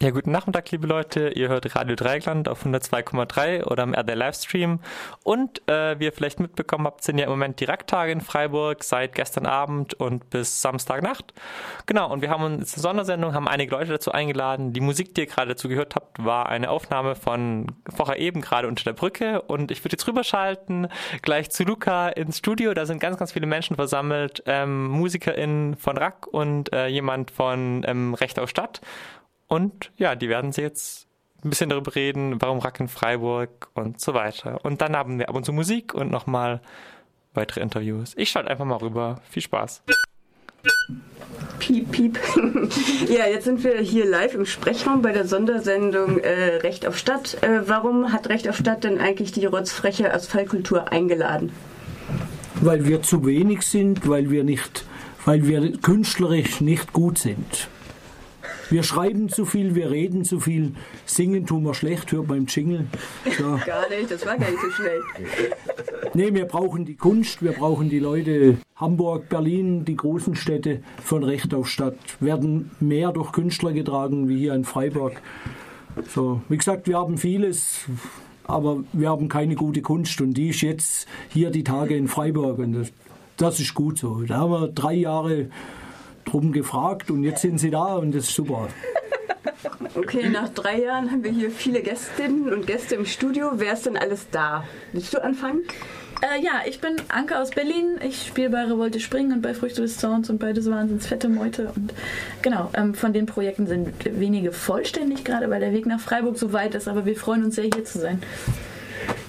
Ja, guten Nachmittag, liebe Leute. Ihr hört Radio Dreigland auf 102,3 oder im RD Livestream. Und äh, wie ihr vielleicht mitbekommen habt, sind ja im Moment Direkttage in Freiburg seit gestern Abend und bis Samstagnacht. Genau, und wir haben uns eine Sondersendung, haben einige Leute dazu eingeladen. Die Musik, die ihr gerade dazu gehört habt, war eine Aufnahme von vorher eben gerade unter der Brücke. Und ich würde jetzt rüberschalten gleich zu Luca ins Studio. Da sind ganz, ganz viele Menschen versammelt. Ähm, MusikerInnen von Rack und äh, jemand von ähm, Recht auf Stadt. Und ja, die werden sie jetzt ein bisschen darüber reden, warum Rack in Freiburg und so weiter. Und dann haben wir ab und zu Musik und nochmal weitere Interviews. Ich schalte einfach mal rüber. Viel Spaß. Piep, piep. ja, jetzt sind wir hier live im Sprechraum bei der Sondersendung äh, Recht auf Stadt. Äh, warum hat Recht auf Stadt denn eigentlich die rotzfreche Asphaltkultur eingeladen? Weil wir zu wenig sind, weil wir nicht, weil wir künstlerisch nicht gut sind. Wir schreiben zu viel, wir reden zu viel, singen tun wir schlecht, hört beim Jingle. So. Gar nicht, das war gar nicht so schnell. Nee, wir brauchen die Kunst, wir brauchen die Leute. Hamburg, Berlin, die großen Städte von Recht auf Stadt werden mehr durch Künstler getragen wie hier in Freiburg. So, wie gesagt, wir haben vieles, aber wir haben keine gute Kunst und die ist jetzt hier die Tage in Freiburg und das, das ist gut so. Da haben wir drei Jahre drum gefragt und jetzt sind sie da und das ist super. Okay, nach drei Jahren haben wir hier viele Gästinnen und Gäste im Studio. Wer ist denn alles da? Willst du anfangen? Äh, ja, ich bin Anke aus Berlin. Ich spiele bei Revolte Springen und bei Früchte des Zorns und bei des Wahnsinns Fette Meute. Und genau, ähm, von den Projekten sind wenige vollständig gerade, weil der Weg nach Freiburg so weit ist. Aber wir freuen uns sehr, hier zu sein.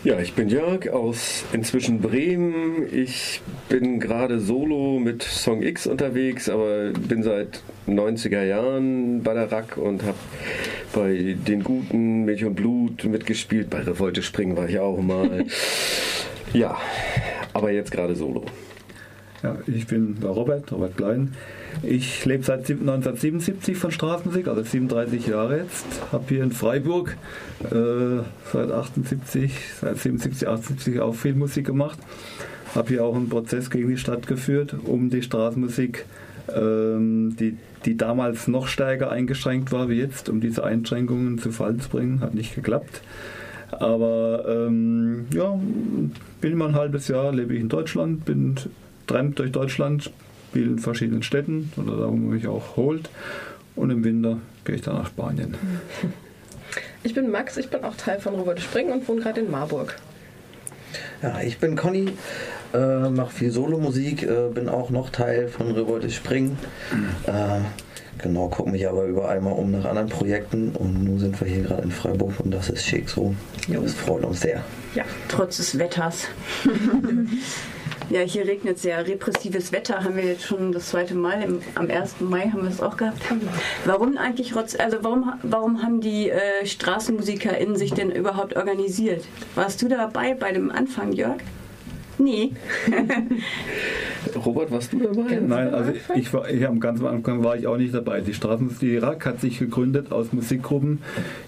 Ja, ich bin Jörg aus inzwischen Bremen. Ich bin gerade solo mit Song X unterwegs, aber bin seit 90er Jahren bei der Rack und habe bei den guten Milch und Blut mitgespielt. Bei Revolte Springen war ich auch mal. ja, aber jetzt gerade solo. Ja, ich bin Robert, Robert Klein. Ich lebe seit 1977 von Straßenmusik, also 37 Jahre jetzt. Habe hier in Freiburg äh, seit 78, seit 77, 78 auch viel Musik gemacht. Habe hier auch einen Prozess gegen die Stadt geführt, um die Straßenmusik, ähm, die, die damals noch stärker eingeschränkt war wie jetzt, um diese Einschränkungen zu Fall zu bringen. Hat nicht geklappt. Aber ähm, ja, bin mal ein halbes Jahr, lebe ich in Deutschland, bin tramp durch Deutschland, spiele in verschiedenen Städten oder da, wo man mich auch holt. Und im Winter gehe ich dann nach Spanien. Ich bin Max, ich bin auch Teil von Robert Springen und wohne gerade in Marburg. Ja, ich bin Conny, äh, mache viel Solomusik, äh, bin auch noch Teil von Revolte Springen. Mhm. Äh, genau, gucke mich aber überall mal um nach anderen Projekten und nun sind wir hier gerade in Freiburg und das ist schick so. Das freut uns sehr. Ja, trotz des Wetters. Ja, hier regnet sehr repressives Wetter, haben wir jetzt schon das zweite Mal. Im, am 1. Mai haben wir es auch gehabt. Warum eigentlich, also warum, warum haben die äh, StraßenmusikerInnen sich denn überhaupt organisiert? Warst du dabei bei dem Anfang, Jörg? Nee. Robert, warst du dabei? Ganz Nein, also ich war, ich, am ganz Anfang war ich auch nicht dabei. Die Straßenmusik Irak hat sich gegründet aus Musikgruppen,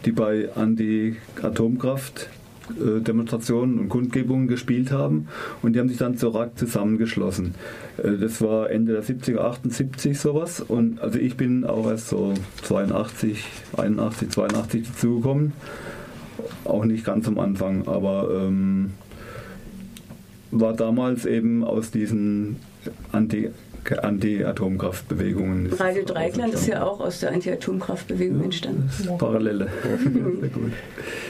die bei Anti-Atomkraft Demonstrationen und Kundgebungen gespielt haben und die haben sich dann zur RAK zusammengeschlossen. Äh, das war Ende der 70er, 78 sowas und also ich bin auch erst so 82, 81, 82 dazugekommen. Auch nicht ganz am Anfang, aber ähm, war damals eben aus diesen Anti- Anti-Atomkraftbewegungen. Radio Dreikland ist ja auch aus der Anti-Atomkraftbewegung ja, entstanden. Parallele. Sehr gut.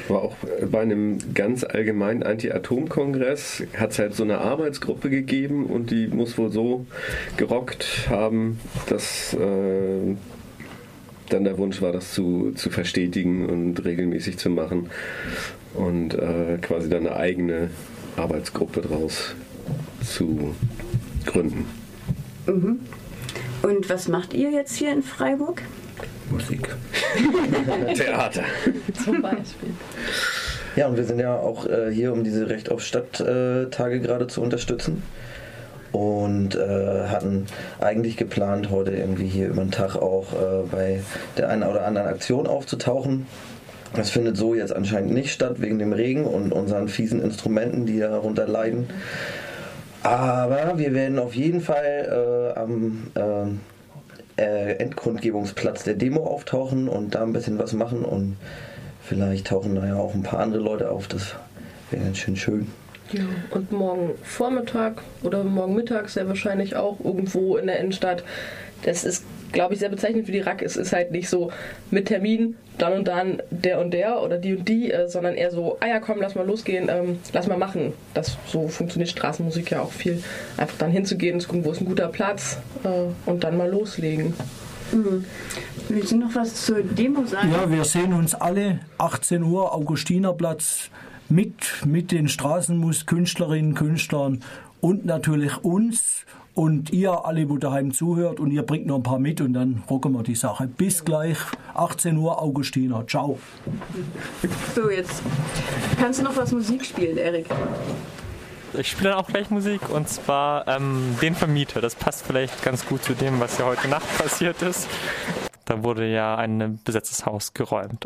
War auch bei einem ganz allgemeinen Anti-Atom-Kongress hat es halt so eine Arbeitsgruppe gegeben und die muss wohl so gerockt haben, dass äh, dann der Wunsch war, das zu, zu verstetigen und regelmäßig zu machen und äh, quasi dann eine eigene Arbeitsgruppe draus zu gründen. Mhm. Und was macht ihr jetzt hier in Freiburg? Musik. Theater. Zum Beispiel. Ja, und wir sind ja auch äh, hier, um diese Recht auf Stadt-Tage äh, gerade zu unterstützen. Und äh, hatten eigentlich geplant, heute irgendwie hier über den Tag auch äh, bei der einen oder anderen Aktion aufzutauchen. Das findet so jetzt anscheinend nicht statt, wegen dem Regen und unseren fiesen Instrumenten, die darunter leiden. Aber wir werden auf jeden Fall äh, am, äh, äh, Endgrundgebungsplatz der Demo auftauchen und da ein bisschen was machen und vielleicht tauchen da ja auch ein paar andere Leute auf. Das wäre ganz schön schön. Ja, und morgen Vormittag oder morgen Mittag sehr wahrscheinlich auch irgendwo in der Innenstadt. Das ist, glaube ich, sehr bezeichnend für die RAK. Es ist halt nicht so mit Termin, dann und dann der und der oder die und die, äh, sondern eher so, ah ja, komm, lass mal losgehen, ähm, lass mal machen. Das so funktioniert Straßenmusik ja auch viel. Einfach dann hinzugehen, zu gucken, wo ist ein guter Platz äh, und dann mal loslegen. Mhm. Willst du noch was zur Demo sagen? Ja, wir sehen uns alle 18 Uhr Augustinerplatz mit, mit den Straßenmus-Künstlerinnen, Künstlern und natürlich uns und ihr alle, wo daheim zuhört und ihr bringt noch ein paar mit und dann rocken wir die Sache. Bis gleich, 18 Uhr Augustiner. Ciao. So, jetzt kannst du noch was Musik spielen, Erik. Ich spiele dann auch gleich Musik und zwar ähm, den Vermieter. Das passt vielleicht ganz gut zu dem, was ja heute Nacht passiert ist. Da wurde ja ein besetztes Haus geräumt.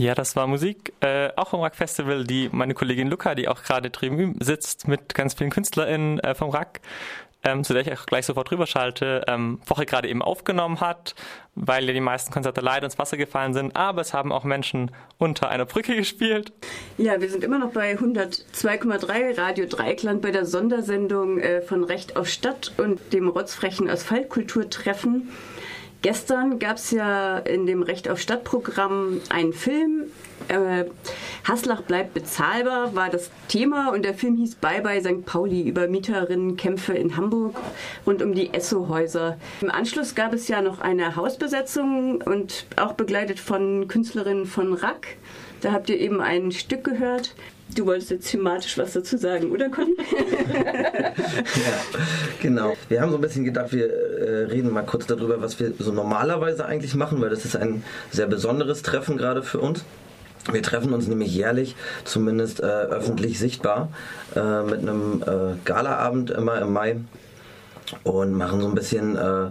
Ja, das war Musik, äh, auch vom Rack Festival, die meine Kollegin Luca, die auch gerade drüben sitzt mit ganz vielen KünstlerInnen äh, vom Rack, ähm, zu der ich auch gleich sofort drüber schalte, ähm, Woche gerade eben aufgenommen hat, weil ja die meisten Konzerte leider ins Wasser gefallen sind, aber es haben auch Menschen unter einer Brücke gespielt. Ja, wir sind immer noch bei 102,3 Radio Dreikland bei der Sondersendung äh, von Recht auf Stadt und dem rotzfrechen Asphaltkulturtreffen. Gestern gab es ja in dem Recht auf Stadt-Programm einen Film. Äh, Haslach bleibt bezahlbar war das Thema und der Film hieß Bye Bye St. Pauli über Mieterinnenkämpfe in Hamburg rund um die Esso-Häuser. Im Anschluss gab es ja noch eine Hausbesetzung und auch begleitet von Künstlerinnen von Rack. Da habt ihr eben ein Stück gehört. Du wolltest jetzt thematisch was dazu sagen, oder Conny? ja, genau. Wir haben so ein bisschen gedacht, wir äh, reden mal kurz darüber, was wir so normalerweise eigentlich machen, weil das ist ein sehr besonderes Treffen gerade für uns. Wir treffen uns nämlich jährlich, zumindest äh, öffentlich sichtbar, äh, mit einem äh, Galaabend immer im Mai und machen so ein bisschen äh,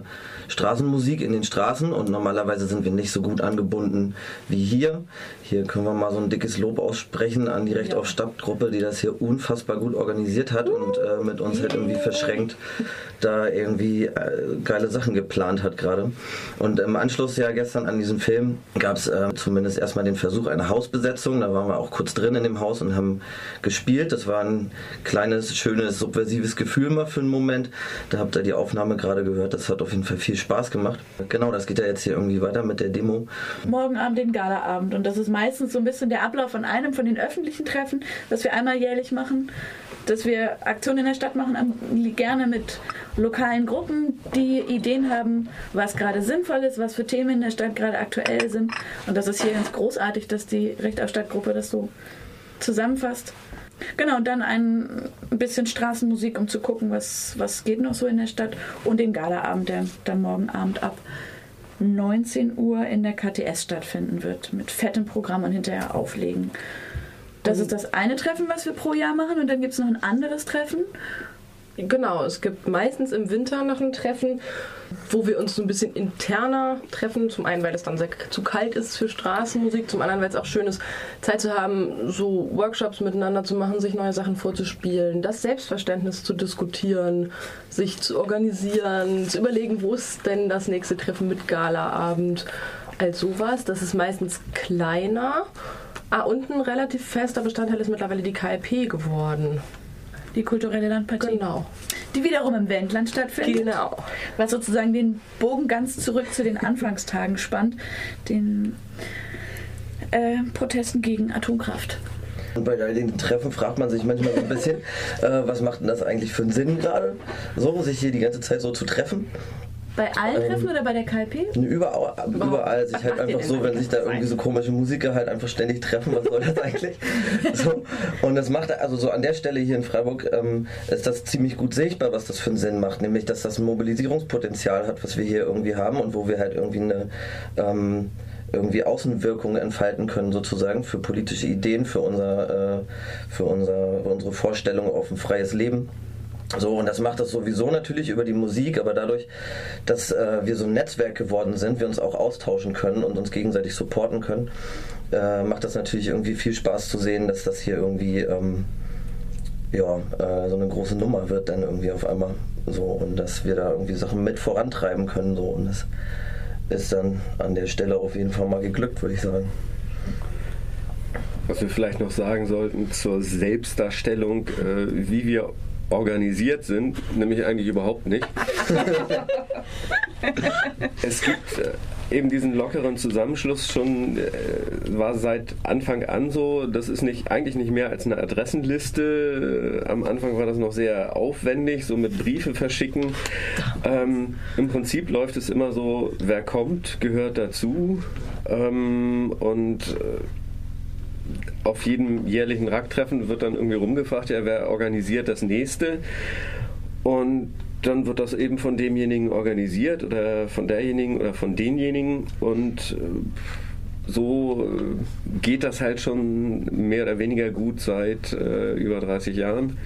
Straßenmusik in den Straßen und normalerweise sind wir nicht so gut angebunden wie hier. Hier können wir mal so ein dickes Lob aussprechen an die Recht auf Stadtgruppe, die das hier unfassbar gut organisiert hat und äh, mit uns halt irgendwie verschränkt da irgendwie äh, geile Sachen geplant hat gerade. Und im Anschluss ja gestern an diesen Film gab es äh, zumindest erstmal den Versuch einer Hausbesetzung. Da waren wir auch kurz drin in dem Haus und haben gespielt. Das war ein kleines, schönes, subversives Gefühl mal für einen Moment. Da habt ihr die Aufnahme gerade gehört. Das hat auf jeden Fall viel Spaß gemacht. Genau, das geht ja jetzt hier irgendwie weiter mit der Demo. Morgen Abend den Galaabend und das ist meistens so ein bisschen der Ablauf von einem von den öffentlichen Treffen, was wir einmal jährlich machen, dass wir Aktionen in der Stadt machen, gerne mit lokalen Gruppen, die Ideen haben, was gerade sinnvoll ist, was für Themen in der Stadt gerade aktuell sind. Und das ist hier ganz großartig, dass die Recht auf Stadtgruppe das so zusammenfasst. Genau, und dann ein bisschen Straßenmusik, um zu gucken, was, was geht noch so in der Stadt. Und den Galaabend, der dann morgen Abend ab 19 Uhr in der KTS stattfinden wird, mit fettem Programm und hinterher auflegen. Das ist das eine Treffen, was wir pro Jahr machen, und dann gibt es noch ein anderes Treffen. Genau, es gibt meistens im Winter noch ein Treffen, wo wir uns so ein bisschen interner treffen. Zum einen, weil es dann sehr zu kalt ist für Straßenmusik, zum anderen, weil es auch schön ist, Zeit zu haben, so Workshops miteinander zu machen, sich neue Sachen vorzuspielen, das Selbstverständnis zu diskutieren, sich zu organisieren, zu überlegen, wo ist denn das nächste Treffen mit Galaabend, als sowas. Das ist meistens kleiner. Ah, und ein relativ fester Bestandteil ist mittlerweile die KLP geworden. Die kulturelle Landpartie. Genau. Die wiederum im Wendland stattfindet. Genau. Was sozusagen den Bogen ganz zurück zu den Anfangstagen spannt. Den äh, Protesten gegen Atomkraft. Und bei all den Treffen fragt man sich manchmal so ein bisschen, äh, was macht denn das eigentlich für einen Sinn gerade, so sich hier die ganze Zeit so zu treffen? Bei allen Treffen ähm, oder bei der KLP? Überall, überall sich halt einfach so, wenn sich da irgendwie so komische Musiker halt einfach ständig treffen, was soll das eigentlich? so, und das macht, also so an der Stelle hier in Freiburg ähm, ist das ziemlich gut sichtbar, was das für einen Sinn macht, nämlich dass das ein Mobilisierungspotenzial hat, was wir hier irgendwie haben und wo wir halt irgendwie eine ähm, irgendwie Außenwirkung entfalten können, sozusagen, für politische Ideen, für, unser, äh, für unser, unsere Vorstellung auf ein freies Leben. So, und das macht das sowieso natürlich über die Musik, aber dadurch, dass äh, wir so ein Netzwerk geworden sind, wir uns auch austauschen können und uns gegenseitig supporten können, äh, macht das natürlich irgendwie viel Spaß zu sehen, dass das hier irgendwie ähm, ja, äh, so eine große Nummer wird dann irgendwie auf einmal so und dass wir da irgendwie Sachen mit vorantreiben können so und das ist dann an der Stelle auf jeden Fall mal geglückt, würde ich sagen. Was wir vielleicht noch sagen sollten zur Selbstdarstellung, äh, wie wir organisiert sind, nämlich eigentlich überhaupt nicht. es gibt äh, eben diesen lockeren Zusammenschluss schon, äh, war seit Anfang an so, das ist nicht, eigentlich nicht mehr als eine Adressenliste. Äh, am Anfang war das noch sehr aufwendig, so mit Briefe verschicken. Ähm, Im Prinzip läuft es immer so, wer kommt, gehört dazu. Ähm, und auf jedem jährlichen Racktreffen wird dann irgendwie rumgefragt, ja, wer organisiert das nächste? Und dann wird das eben von demjenigen organisiert oder von derjenigen oder von denjenigen und äh, so äh, geht das halt schon mehr oder weniger gut seit äh, über 30 Jahren.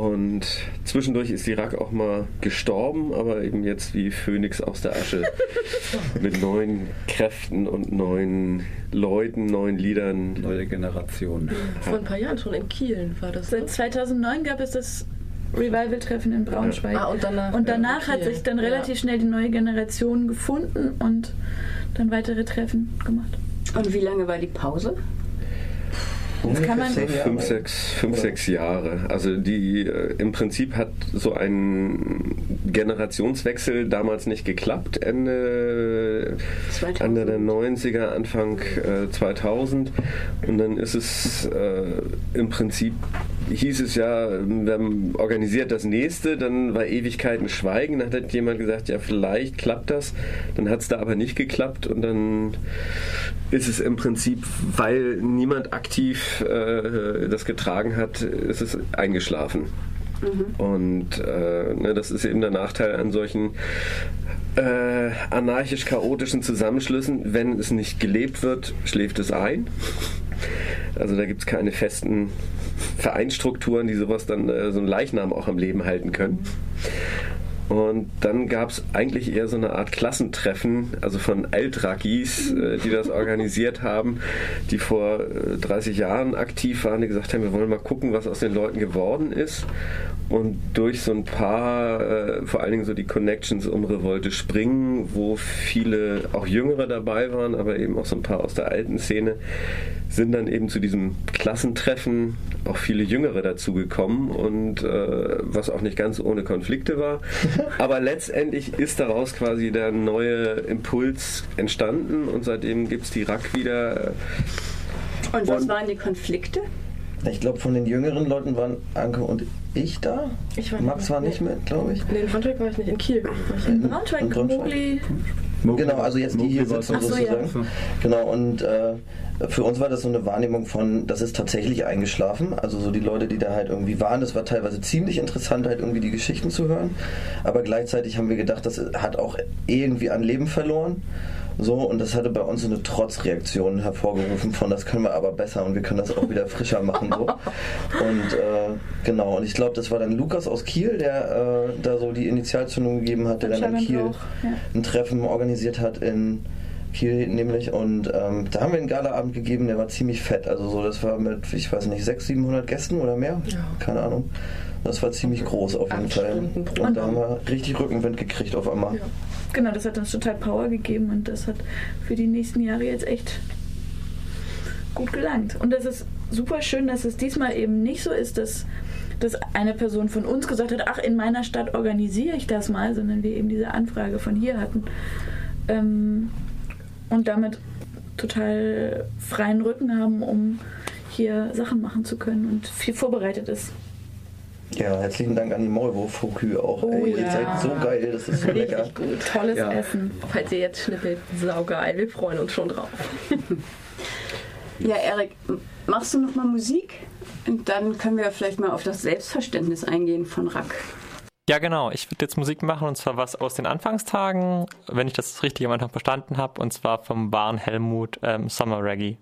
Und zwischendurch ist die Rack auch mal gestorben, aber eben jetzt wie Phönix aus der Asche. mit neuen Kräften und neuen Leuten, neuen Liedern. Neue Generation. Vor ein paar Jahren schon in Kiel war das. Seit Ne? 2009 gab es das Revival-Treffen in Braunschweig. Ah, und danach. Und danach ja, hat Kiel. sich dann relativ schnell die neue Generation gefunden und dann weitere Treffen gemacht. Und wie lange war die Pause? Ungefähr kann man-. Fünf, sechs, fünf, Oder? sechs Jahre. Also die äh, im Prinzip hat so ein Generationswechsel damals nicht geklappt, Ende, 2000. Ende der 90er, Anfang äh, 2000. Und dann ist es äh, im Prinzip, hieß es ja, wir haben organisiert das nächste, dann war Ewigkeiten Schweigen. Dann hat jemand gesagt, ja vielleicht klappt das. Dann hat es da aber nicht geklappt und dann ist es im Prinzip, weil niemand aktiv äh, das getragen hat, ist es eingeschlafen. Und äh, ne, das ist eben der Nachteil an solchen äh, anarchisch-chaotischen Zusammenschlüssen. Wenn es nicht gelebt wird, schläft es ein. Also da gibt es keine festen Vereinsstrukturen, die sowas dann, äh, so einen Leichnam auch am Leben halten können. Und dann gab es eigentlich eher so eine Art Klassentreffen, also von Altrakis, äh, die das organisiert haben, die vor äh, 30 Jahren aktiv waren, die gesagt haben, wir wollen mal gucken, was aus den Leuten geworden ist. Und durch so ein paar, äh, vor allen Dingen so die Connections um Revolte Springen, wo viele auch Jüngere dabei waren, aber eben auch so ein paar aus der alten Szene, sind dann eben zu diesem Klassentreffen auch viele Jüngere dazugekommen und äh, was auch nicht ganz ohne Konflikte war. Aber letztendlich ist daraus quasi der neue Impuls entstanden und seitdem gibt es die Rack wieder. Und was Und- waren die Konflikte? Ich glaube, von den jüngeren Leuten waren Anke und ich da. Ich war Max nicht war mit. nicht mit, glaube ich. Nee, in Braunschweig war ich nicht, in Kiel war ich. In Braunschweig, in Braunschweig. Mogli. Genau, also jetzt die hier sitzen Ach so, sozusagen. Genau, und äh, für uns war das so eine Wahrnehmung von, das ist tatsächlich eingeschlafen. Also so die Leute, die da halt irgendwie waren, das war teilweise ziemlich interessant, halt irgendwie die Geschichten zu hören. Aber gleichzeitig haben wir gedacht, das hat auch irgendwie an Leben verloren. So, und das hatte bei uns so eine Trotzreaktion hervorgerufen von, das können wir aber besser und wir können das auch wieder frischer machen. So. Und äh, genau, und ich glaube, das war dann Lukas aus Kiel, der äh, da so die Initialzündung gegeben hat, der dann in Kiel ja. ein Treffen organisiert hat in Kiel nämlich und ähm, da haben wir einen Galaabend gegeben, der war ziemlich fett. Also so, das war mit, ich weiß nicht, 600, 700 Gästen oder mehr? Ja. Keine Ahnung. Das war ziemlich groß auf jeden Fall. Und da haben wir richtig Rückenwind gekriegt auf einmal. Ja. Genau, das hat uns total Power gegeben und das hat für die nächsten Jahre jetzt echt gut gelangt. Und es ist super schön, dass es diesmal eben nicht so ist, dass, dass eine Person von uns gesagt hat, ach, in meiner Stadt organisiere ich das mal, sondern wir eben diese Anfrage von hier hatten. Ähm, und damit total freien Rücken haben, um hier Sachen machen zu können und viel vorbereitet ist. Ja, herzlichen Dank an die Maulwurf-Fokü auch. Oh Ey, ihr ja. seid so geil, das ist so lecker. Richtig gut. Tolles Ja. Essen. Falls ihr jetzt schnippelt, saugeil. Wir freuen uns schon drauf. Ja, Erik, machst du noch mal Musik? Und dann können wir vielleicht mal auf das Selbstverständnis eingehen von Rack. Ja, genau. Ich würde jetzt Musik machen und zwar was aus den Anfangstagen, wenn ich das richtig am Anfang verstanden habe, und zwar vom wahren Helmut ähm, Summer Reggae.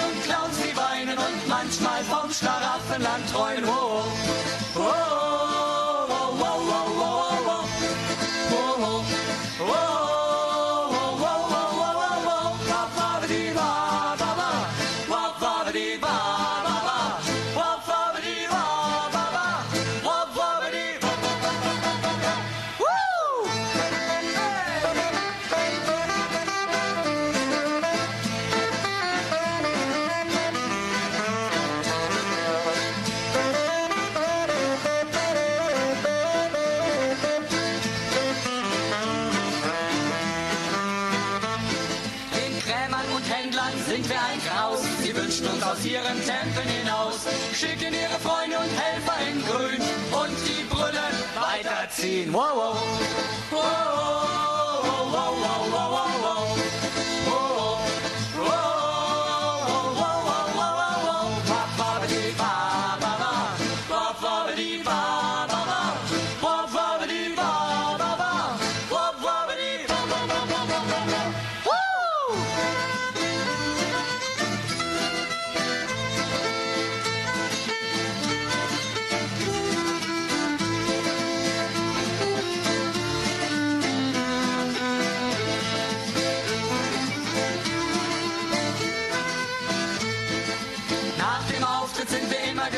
Und Clowns, die weinen und manchmal vom Schlaraffenland träumen. Oh,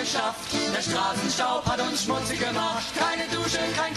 geschafft. Der Straßenstaub hat uns schmutzig gemacht. Keine Dusche, kein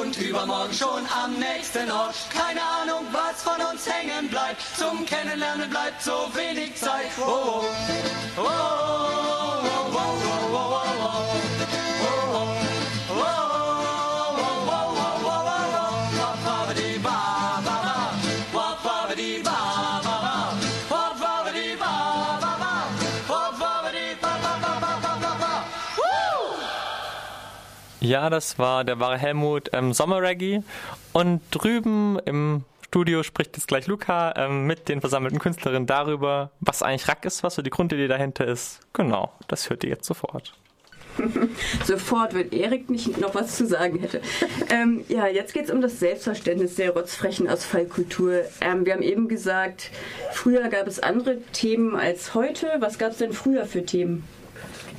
und übermorgen schon am nächsten Ort. Keine Ahnung, was von uns hängen bleibt. Zum Kennenlernen bleibt so wenig Zeit. Oh, oh, oh, oh, oh, oh, oh, oh, oh, oh. Ja, das war der wahre Helmut ähm, Sommerreggae. Und drüben im Studio spricht jetzt gleich Luca ähm, mit den versammelten Künstlerinnen darüber, was eigentlich Rack ist, was so die Grundidee dahinter ist. Genau, das hört ihr jetzt sofort. Sofort, wenn Erik nicht noch was zu sagen hätte. Ähm, ja, jetzt geht es um das Selbstverständnis der rotzfrechen Asphalt-Kultur. Ähm, wir haben eben gesagt, früher gab es andere Themen als heute. Was gab es denn früher für Themen?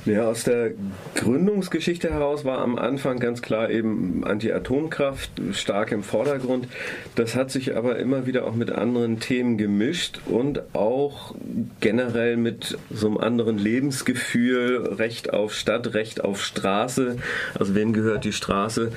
Ja, aus der Gründungsgeschichte heraus war am Anfang ganz klar eben Anti-Atomkraft stark im Vordergrund. Das hat sich aber immer wieder auch mit anderen Themen gemischt und auch generell mit so einem anderen Lebensgefühl, Recht auf Stadt, Recht auf Straße. Also wem gehört die Straße?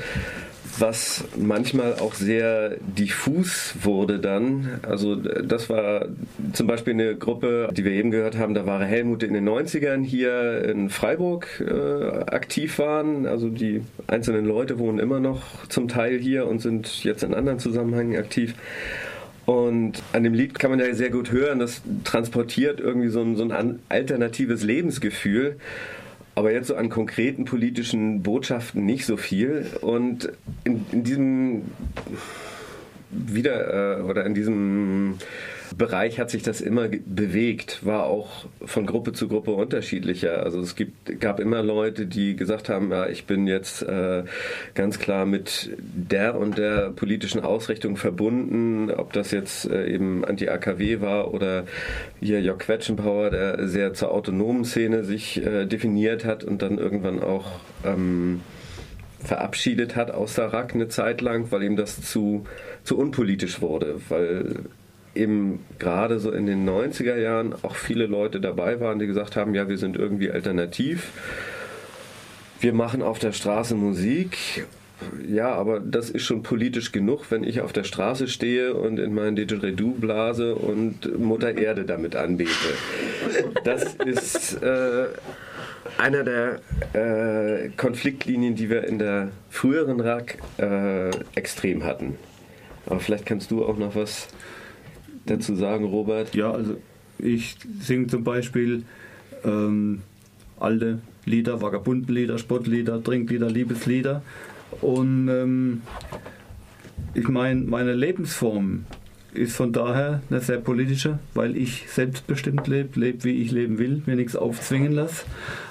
Was manchmal auch sehr diffus wurde dann. Also das war zum Beispiel eine Gruppe, die wir eben gehört haben, da war Helmut in den 90ern hier in Freiburg äh, aktiv waren. Also die einzelnen Leute wohnen immer noch zum Teil hier und sind jetzt in anderen Zusammenhängen aktiv. Und an dem Lied kann man ja sehr gut hören, das transportiert irgendwie so ein, so ein alternatives Lebensgefühl aber jetzt so an konkreten politischen Botschaften nicht so viel. Und in, in diesem wieder äh, oder in diesem Bereich hat sich das immer bewegt, war auch von Gruppe zu Gruppe unterschiedlicher. Also es gibt, gab immer Leute, die gesagt haben, ja, ich bin jetzt äh, ganz klar mit der und der politischen Ausrichtung verbunden, ob das jetzt äh, eben Anti-AKW war oder hier Jörg Quetschenbauer, der sehr zur autonomen Szene sich äh, definiert hat und dann irgendwann auch ähm, verabschiedet hat aus der RAK eine Zeit lang, weil ihm das zu, zu unpolitisch wurde, weil eben gerade so in den 90er Jahren auch viele Leute dabei waren, die gesagt haben, ja, wir sind irgendwie alternativ. Wir machen auf der Straße Musik. Ja, aber das ist schon politisch genug, wenn ich auf der Straße stehe und in mein Didgeridoo blase und Mutter Erde damit anbete. Das ist äh, einer der äh, Konfliktlinien, die wir in der früheren RAK äh, extrem hatten. Aber vielleicht kannst du auch noch was dazu sagen, Robert? Ja, also ich singe zum Beispiel ähm, alte Lieder, Vagabundenlieder, Sportlieder, Trinklieder, Liebeslieder. Und ähm, ich meine, meine Lebensform ist von daher eine sehr politische, weil ich selbstbestimmt lebe, lebe wie ich leben will, mir nichts aufzwingen lasse.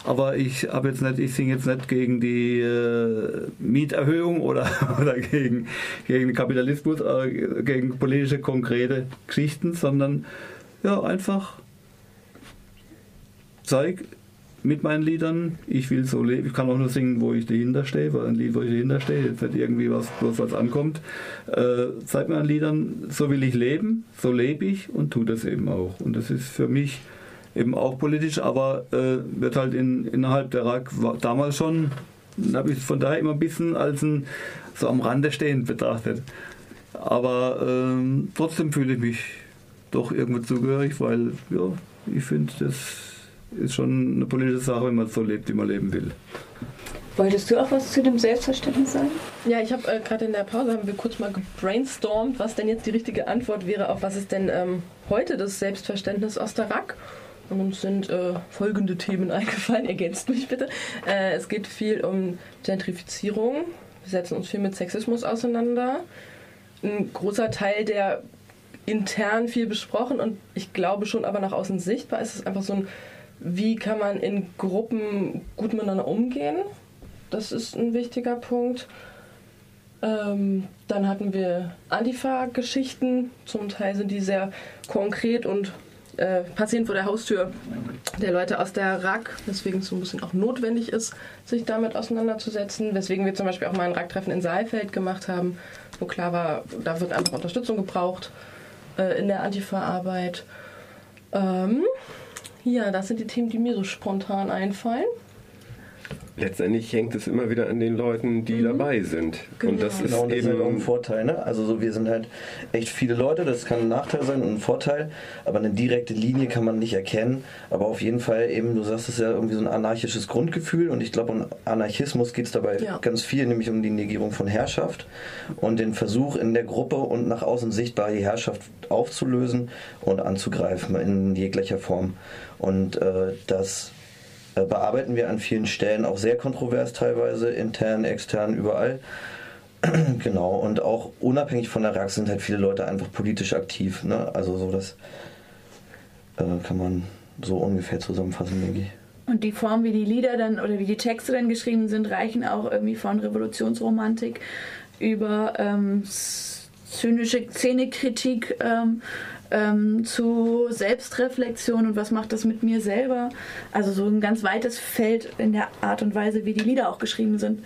Aber ich habe jetzt nicht, ich singe jetzt nicht gegen die äh, Mieterhöhung oder, oder gegen, gegen Kapitalismus, äh, gegen politische konkrete Geschichten, sondern ja einfach zeige mit meinen Liedern, ich will so leben. Ich kann auch nur singen, wo ich dahinter stehe, weil ein Lied, wo ich dahinter stehe, jetzt nicht irgendwie was, bloß was ankommt. Äh, zeig meinen Liedern, so will ich leben, so lebe ich und tue das eben auch. Und das ist für mich eben auch politisch, aber äh, wird halt in, innerhalb der RAK damals schon, habe ich von daher immer ein bisschen als ein so am Rande stehend betrachtet. Aber ähm, trotzdem fühle ich mich doch irgendwo zugehörig, weil ja, ich finde, das ist schon eine politische Sache, wenn man so lebt, wie man leben will. Wolltest du auch was zu dem Selbstverständnis sagen? Ja, ich habe äh, gerade in der Pause haben wir kurz mal gebrainstormt, was denn jetzt die richtige Antwort wäre, auf was ist denn ähm, heute das Selbstverständnis aus der RAK? Und uns sind äh, folgende Themen eingefallen, ergänzt mich bitte. Äh, es geht viel um Gentrifizierung. Wir setzen uns viel mit Sexismus auseinander. Ein großer Teil, der intern viel besprochen und ich glaube schon aber nach außen sichtbar ist, ist einfach so ein, wie kann man in Gruppen gut miteinander umgehen? Das ist ein wichtiger Punkt. Ähm, dann hatten wir Antifa-Geschichten. Zum Teil sind die sehr konkret und äh, passieren vor der Haustür der Leute aus der RAK, weswegen es so ein bisschen auch notwendig ist, sich damit auseinanderzusetzen. Weswegen wir zum Beispiel auch mal ein RAK-Treffen in Saalfeld gemacht haben, wo klar war, da wird einfach Unterstützung gebraucht äh, in der Antifa-Arbeit. Ähm, ja, das sind die Themen, die mir so spontan einfallen. Letztendlich hängt es immer wieder an den Leuten, die dabei sind. Und das ist Genau, und das ist halt auch ein eben Vorteil. Ne? Also so, wir sind halt echt viele Leute, das kann ein Nachteil sein und ein Vorteil, aber eine direkte Linie kann man nicht erkennen. Aber auf jeden Fall eben, du sagst es ja irgendwie so ein anarchisches Grundgefühl und ich glaube, um Anarchismus geht es dabei Ja. ganz viel, nämlich um die Negierung von Herrschaft und den Versuch in der Gruppe und nach außen sichtbar die Herrschaft aufzulösen und anzugreifen in jeglicher Form. Und äh, das bearbeiten wir an vielen Stellen auch sehr kontrovers teilweise, intern, extern, überall. genau, und auch unabhängig von der RAK sind halt viele Leute einfach politisch aktiv. Ne? Also so das äh, kann man so ungefähr zusammenfassen, denke ich. Und die Form, wie die Lieder dann oder wie die Texte dann geschrieben sind, reichen auch irgendwie von Revolutionsromantik über ähm, zynische Szenekritik ähm, ähm, zu Selbstreflexion und was macht das mit mir selber. Also so ein ganz weites Feld in der Art und Weise, wie die Lieder auch geschrieben sind.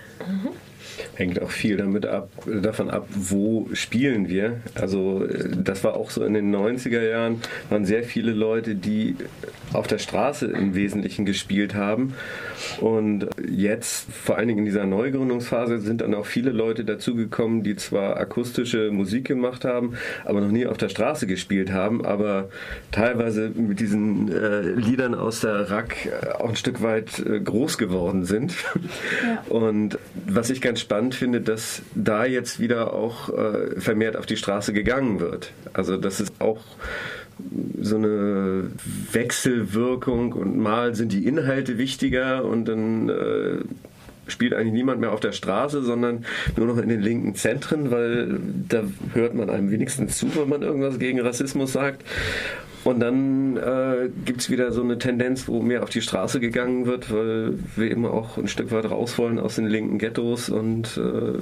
Hängt auch viel damit ab, davon ab, wo spielen wir. Also äh, das war auch so in den 90er Jahren, waren sehr viele Leute, die auf der Straße im Wesentlichen gespielt haben. Und jetzt, vor allen Dingen in dieser Neugründungsphase, sind dann auch viele Leute dazugekommen, die zwar akustische Musik gemacht haben, aber noch nie auf der Straße gespielt haben, aber teilweise mit diesen äh, Liedern aus der Rack äh, auch ein Stück weit äh, groß geworden sind. Und was ich ganz spannend finde, dass da jetzt wieder auch äh, vermehrt auf die Straße gegangen wird. Also das ist auch so eine Wechselwirkung und mal sind die Inhalte wichtiger und dann äh, spielt eigentlich niemand mehr auf der Straße, sondern nur noch in den linken Zentren, weil da hört man einem wenigstens zu, wenn man irgendwas gegen Rassismus sagt. Und dann äh, gibt es wieder so eine Tendenz, wo mehr auf die Straße gegangen wird, weil wir eben auch ein Stück weit raus wollen aus den linken Ghettos und äh,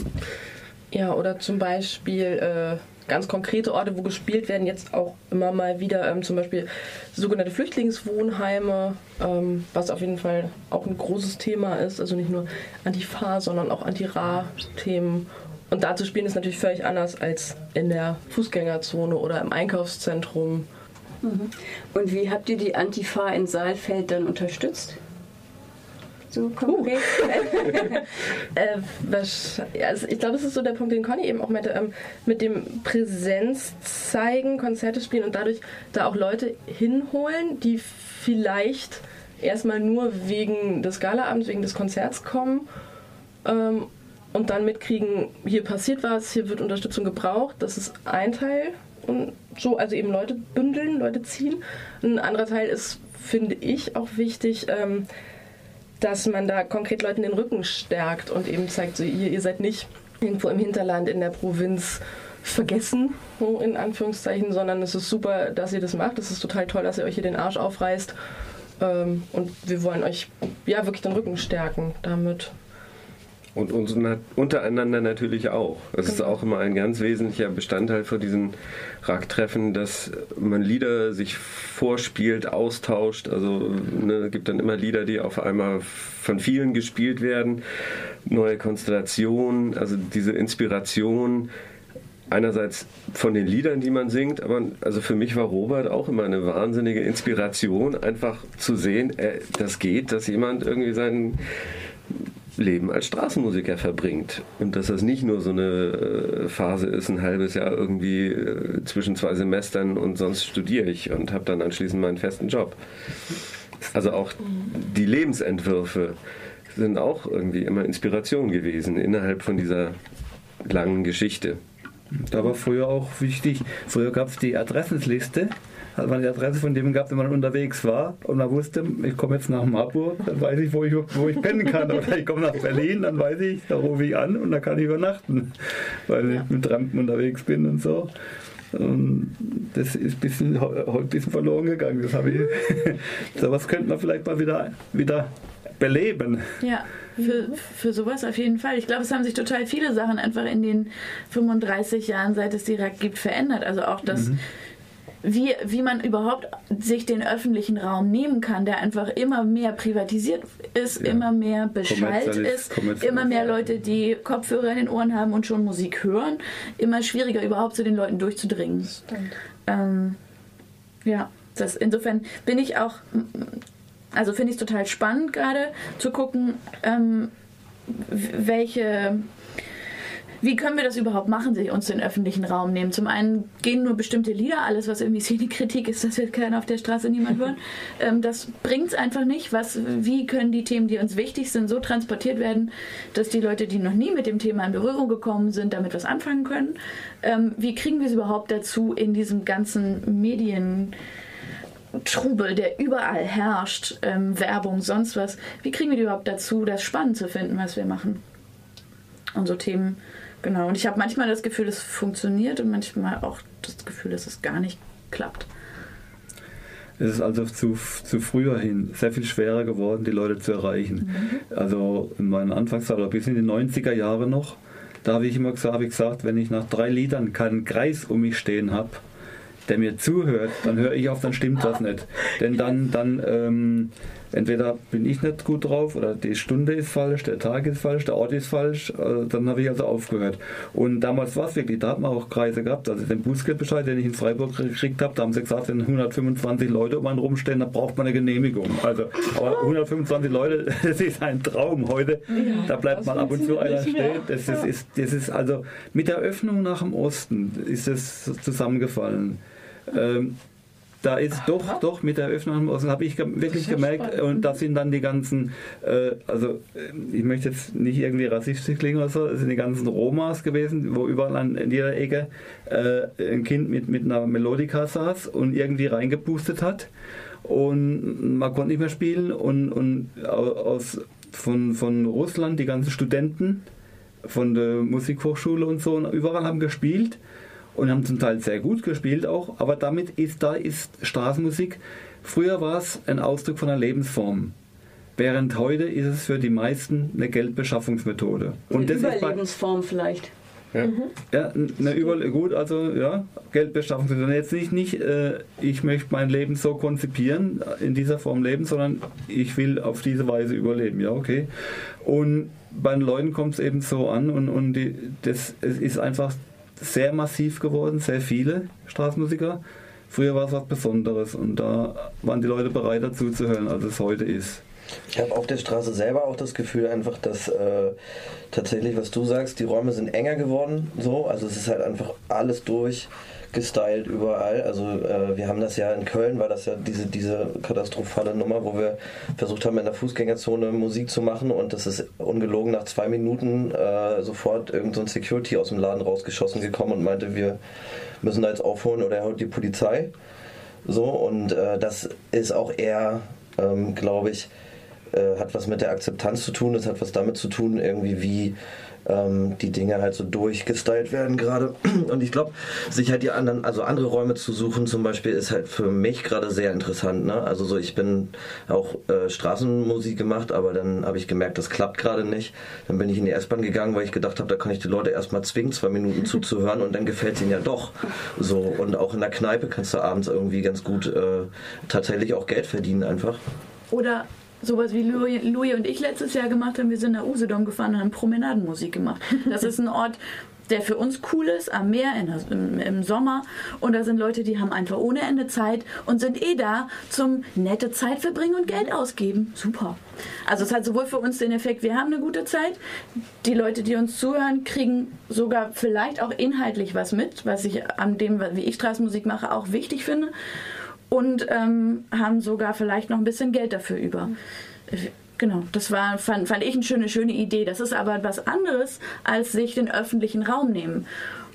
Ja, oder zum Beispiel äh, ganz konkrete Orte, wo gespielt werden, jetzt auch immer mal wieder ähm, zum Beispiel sogenannte Flüchtlingswohnheime, ähm, was auf jeden Fall auch ein großes Thema ist. Also nicht nur Antifa, sondern auch Anti-Ra-Themen. Und da zu spielen ist natürlich völlig anders als in der Fußgängerzone oder im Einkaufszentrum. Und wie habt ihr die Antifa in Saalfeld dann unterstützt? So konkret? Äh, was, also ich glaube, das ist so der Punkt, den Conny eben auch meinte, ähm, mit dem Präsenz zeigen, Konzerte spielen und dadurch da auch Leute hinholen, die vielleicht erstmal nur wegen des Galaabends, wegen des Konzerts kommen ähm, und dann mitkriegen, hier passiert was, hier wird Unterstützung gebraucht. Das ist ein Teil. Und so, also eben Leute bündeln, Leute ziehen. Ein anderer Teil ist, finde ich, auch wichtig, ähm, dass man da konkret Leuten den Rücken stärkt und eben zeigt, so, ihr, ihr seid nicht irgendwo im Hinterland in der Provinz vergessen, in Anführungszeichen, sondern es ist super, dass ihr das macht. Es ist total toll, dass ihr euch hier den Arsch aufreißt. Ähm, und wir wollen euch ja wirklich den Rücken stärken damit. Und uns na- untereinander natürlich auch. Das ist auch immer ein ganz wesentlicher Bestandteil von diesen Racktreffen, dass man Lieder sich vorspielt, austauscht. Also ne, gibt dann immer Lieder, die auf einmal von vielen gespielt werden. Neue Konstellationen, also diese Inspiration einerseits von den Liedern, die man singt, aber also für mich war Robert auch immer eine wahnsinnige Inspiration, einfach zu sehen, äh, das geht, dass jemand irgendwie sein Leben als Straßenmusiker verbringt und dass das nicht nur so eine äh, Phase ist, ein halbes Jahr irgendwie äh, zwischen zwei Semestern und sonst studiere ich und habe dann anschließend meinen festen Job. Also auch die Lebensentwürfe sind auch irgendwie immer Inspiration gewesen innerhalb von dieser langen Geschichte. Da war früher auch wichtig, früher gab es die Adressenliste, hat man die Adresse von dem gehabt, wenn man unterwegs war und man wusste, ich komme jetzt nach Marburg, dann weiß ich, wo ich, wo ich pennen kann. Oder ich komme nach Berlin, dann weiß ich, da rufe ich an und da kann ich übernachten, weil ich mit Rampen unterwegs bin und so. Und das ist ein bisschen, heute ein bisschen verloren gegangen. Das habe ich, sowas könnte man vielleicht mal wieder, wieder beleben. Ja, für, für sowas auf jeden Fall. Ich glaube, es haben sich total viele Sachen einfach in den 35 Jahren, seit es die RAK gibt, verändert. Also auch das, wie, wie man überhaupt sich den öffentlichen Raum nehmen kann, der einfach immer mehr privatisiert ist, Ja. immer mehr beschallt Kommerzialis- ist, immer mehr Leute, die Kopfhörer in den Ohren haben und schon Musik hören, immer schwieriger überhaupt zu den Leuten durchzudringen. Ähm, ja, das, insofern bin ich auch, also finde ich es total spannend gerade zu gucken, ähm, welche, wie können wir das überhaupt machen, sich uns den öffentlichen Raum nehmen? Zum einen gehen nur bestimmte Lieder, alles was irgendwie Szenekritik ist, das wird keiner auf der Straße niemand hören. Ähm, das bringt es einfach nicht. Was, wie können die Themen, die uns wichtig sind, so transportiert werden, dass die Leute, die noch nie mit dem Thema in Berührung gekommen sind, damit was anfangen können? Ähm, wie kriegen wir es überhaupt dazu, in diesem ganzen Medien Trubel, der überall herrscht, ähm, Werbung, sonst was. Wie kriegen wir die überhaupt dazu, das spannend zu finden, was wir machen? Und so Themen, genau. Und ich habe manchmal das Gefühl, es funktioniert und manchmal auch das Gefühl, dass es gar nicht klappt. Es ist also zu, zu früher hin sehr viel schwerer geworden, die Leute zu erreichen. Also in meinen Anfangszeit oder bis in die 90er Jahre noch, da habe ich immer gesagt, habe ich gesagt, wenn ich nach drei Liedern keinen Kreis um mich stehen habe, der mir zuhört, dann höre ich auf, dann stimmt das nicht. Denn dann, dann ähm, entweder bin ich nicht gut drauf oder die Stunde ist falsch, der Tag ist falsch, der Ort ist falsch, äh, dann habe ich also aufgehört. Und damals war es wirklich, da hat man auch Kreise gehabt. Also den Bußgeldbescheid, den ich in Freiburg gekriegt habe, da haben sie gesagt, wenn 125 Leute um einen rumstehen, dann braucht man eine Genehmigung. Also, aber 125 Leute, das ist ein Traum heute. da bleibt mal ab und zu einer stehen. Das ist, ist, das ist also mit der Öffnung nach dem Osten ist es zusammengefallen. Ähm, da ist doch, doch mit der Öffnung, also habe ich wirklich gemerkt, und da sind dann die ganzen, äh, also äh, ich möchte jetzt nicht irgendwie rassistisch klingen oder so, es sind die ganzen Romas gewesen, wo überall an in jeder Ecke äh, ein Kind mit, mit einer Melodika saß und irgendwie reingepustet hat. Und man konnte nicht mehr spielen und, und au- aus, von, von Russland die ganzen Studenten von der Musikhochschule und so, und überall haben gespielt und haben zum Teil sehr gut gespielt auch, aber damit ist da ist Straßenmusik. Früher war es ein Ausdruck von einer Lebensform, während heute ist es für die meisten eine Geldbeschaffungsmethode. Und das ist bei, Überlebensform vielleicht. ja, eine Über gut, also ja, Geldbeschaffungsmethode. Jetzt nicht, nicht äh, ich möchte mein Leben so konzipieren, in dieser Form leben, sondern ich will auf diese Weise überleben. Ja, okay. Und bei den Leuten kommt es eben so an und, und die, das es ist einfach sehr massiv geworden, sehr viele Straßenmusiker. Früher war es was Besonderes und da waren die Leute bereit dazu zu hören, als es heute ist. Ich habe auf der Straße selber auch das Gefühl einfach, dass äh, tatsächlich, was du sagst, die Räume sind enger geworden. So, also es ist halt einfach alles durchgestylt überall. Also äh, wir haben das ja in Köln, war das ja diese, diese katastrophale Nummer, wo wir versucht haben, in der Fußgängerzone Musik zu machen und das ist ungelogen nach zwei Minuten äh, sofort irgend so Security aus dem Laden rausgeschossen gekommen und meinte, wir müssen da jetzt aufholen oder er holt die Polizei. So, und äh, das ist auch eher, ähm, glaube ich, äh, hat was mit der Akzeptanz zu tun, es hat was damit zu tun, irgendwie wie ähm, die Dinge halt so durchgestylt werden gerade. Und ich glaube, sich halt die anderen, also andere Räume zu suchen zum Beispiel, ist halt für mich gerade sehr interessant. Ne? Also so, ich bin auch äh, Straßenmusik gemacht, aber dann habe ich gemerkt, das klappt gerade nicht. Dann bin ich in die S-Bahn gegangen, weil ich gedacht habe, da kann ich die Leute erstmal zwingen, zwei Minuten zuzuhören und dann gefällt es ihnen ja doch. So, und auch in der Kneipe kannst du abends irgendwie ganz gut äh, tatsächlich auch Geld verdienen einfach. Oder sowas wie Louis, Louis und ich letztes Jahr gemacht haben, wir sind nach Usedom gefahren und haben Promenadenmusik gemacht. Das ist ein Ort, der für uns cool ist, am Meer in, im, im Sommer. Und da sind Leute, die haben einfach ohne Ende Zeit und sind eh da zum nette Zeit verbringen und Geld ausgeben. Super. Also es hat sowohl für uns den Effekt, wir haben eine gute Zeit. Die Leute, die uns zuhören, kriegen sogar vielleicht auch inhaltlich was mit, was ich an dem, wie ich Straßenmusik mache, auch wichtig finde. Und ähm, haben sogar vielleicht noch ein bisschen Geld dafür über. Genau, das war, fand, fand ich eine schöne, schöne Idee. Das ist aber was anderes, als sich den öffentlichen Raum nehmen.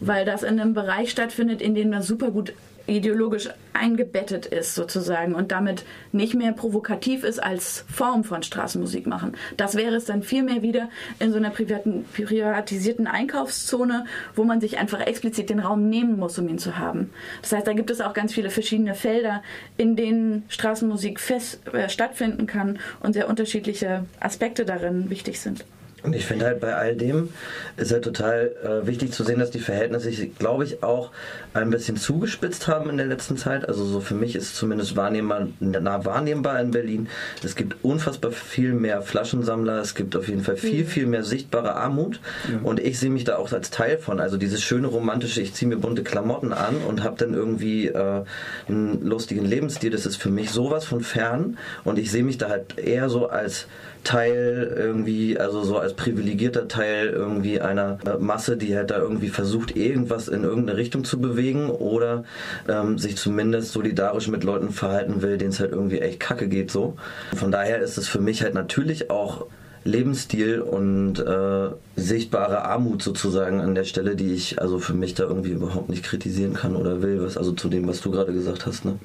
Weil das in einem Bereich stattfindet, in dem man super gut ideologisch eingebettet ist sozusagen und damit nicht mehr provokativ ist als Form von Straßenmusik machen. Das wäre es dann vielmehr wieder in so einer privaten, privatisierten Einkaufszone, wo man sich einfach explizit den Raum nehmen muss, um ihn zu haben. Das heißt, da gibt es auch ganz viele verschiedene Felder, in denen Straßenmusik fest, äh, stattfinden kann und sehr unterschiedliche Aspekte darin wichtig sind. Und ich finde halt bei all dem ist halt total äh, wichtig zu sehen, dass die Verhältnisse sich, glaube ich, auch ein bisschen zugespitzt haben in der letzten Zeit. Also so für mich ist zumindest wahrnehmbar, nah wahrnehmbar in Berlin. Es gibt unfassbar viel mehr Flaschensammler. Es gibt auf jeden Fall viel, viel mehr sichtbare Armut. Und ich sehe mich da auch als Teil von. Also dieses schöne romantische, ich ziehe mir bunte Klamotten an und habe dann irgendwie äh, einen lustigen Lebensstil. Das ist für mich sowas von fern. Und ich sehe mich da halt eher so als Teil irgendwie, also so als privilegierter Teil irgendwie einer äh, Masse, die halt da irgendwie versucht, irgendwas in irgendeine Richtung zu bewegen oder ähm, sich zumindest solidarisch mit Leuten verhalten will, denen es halt irgendwie echt kacke geht so. Von daher ist es für mich halt natürlich auch Lebensstil und äh, sichtbare Armut sozusagen an der Stelle, die ich also für mich da irgendwie überhaupt nicht kritisieren kann oder will, was also zu dem, was du gerade gesagt hast, ne?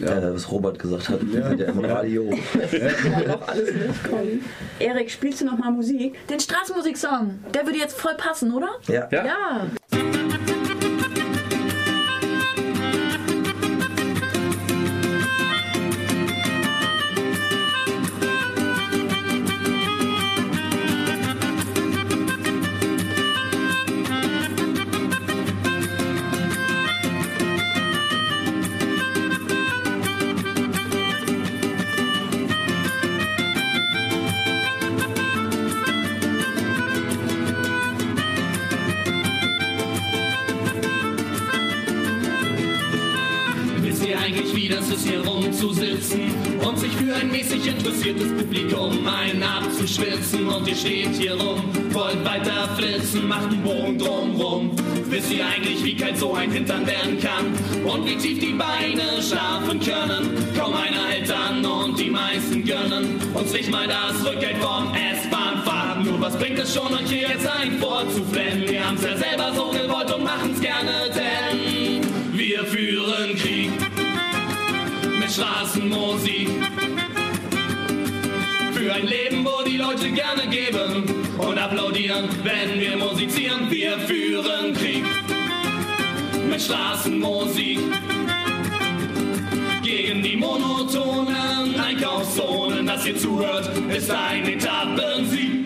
Ja. Äh, was Robert gesagt hat, Ja. wieder im Radio. Erik, spielst du noch mal Musik? Den Straßenmusiksong, der würde jetzt voll passen, oder? Ja. Ja. Ja. Hier rumzusitzen und sich für ein mäßig interessiertes Publikum einen abzuschwitzen? Und ihr steht hier rum, wollt weiter flitzen, macht einen Bogen drumrum. Wisst ihr eigentlich, wie kalt so ein Hintern werden kann und wie tief die Beine schlafen können? Kaum einer hält an und die meisten gönnen uns nicht mal das Rückgeld vom S-Bahn-Fahren. Nur was bringt es schon, euch hier jetzt ein vorzuflennen? Wir haben's ja selber so gewollt und machen's gerne, denn Straßenmusik. Für ein Leben, wo die Leute gerne geben und applaudieren, wenn wir musizieren. Wir führen Krieg mit Straßenmusik. Gegen die monotonen Einkaufszonen, dass ihr zuhört, ist ein Etappensieg.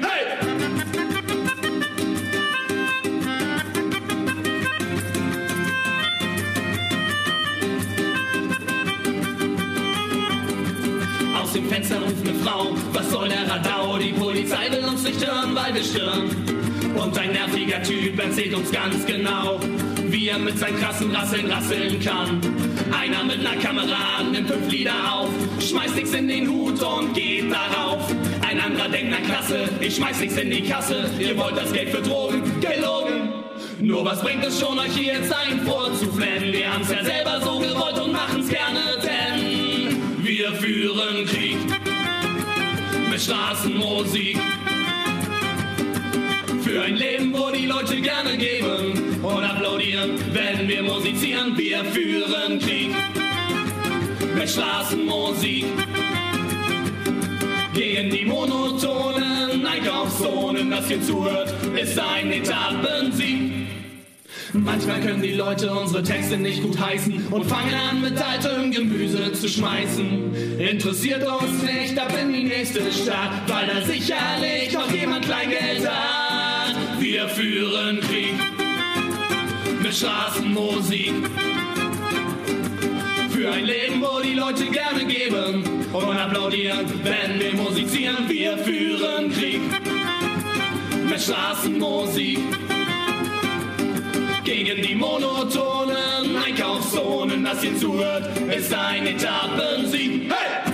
Frau, was soll der Radau? Die Polizei will uns nicht hören, weil wir stören. Und ein nerviger Typ erzählt uns ganz genau, wie er mit seinen krassen Rasseln rasseln kann. Einer mit einer Kamera nimmt fünf Lieder auf, schmeißt nichts in den Hut und geht darauf. Ein anderer denkt, na klasse, ich schmeiß nichts in die Kasse. Ihr wollt das Geld für Drogen, gelogen. Nur was bringt es schon, euch hier jetzt ein vorzuflennen? Wir haben's ja selber so gewollt und machen's gerne, denn wir führen Krieg mit Straßenmusik. Für ein Leben, wo die Leute gerne geben und applaudieren, wenn wir musizieren. Wir führen Krieg mit Straßenmusik. Gegen die monotonen Einkaufszonen, das hier zuhört, ist ein Etappensieg. Manchmal können die Leute unsere Texte nicht gut heißen und fangen an mit altem Gemüse zu schmeißen. Interessiert uns nicht, ab in die nächste Stadt, weil da sicherlich noch jemand Kleingeld hat. Wir führen Krieg mit Straßenmusik. Für ein Leben, wo die Leute gerne geben und applaudieren, wenn wir musizieren. Wir führen Krieg mit Straßenmusik gegen die monotonen Einkaufszonen. Das hier zuhört, ist ein Etappensieg. Hey!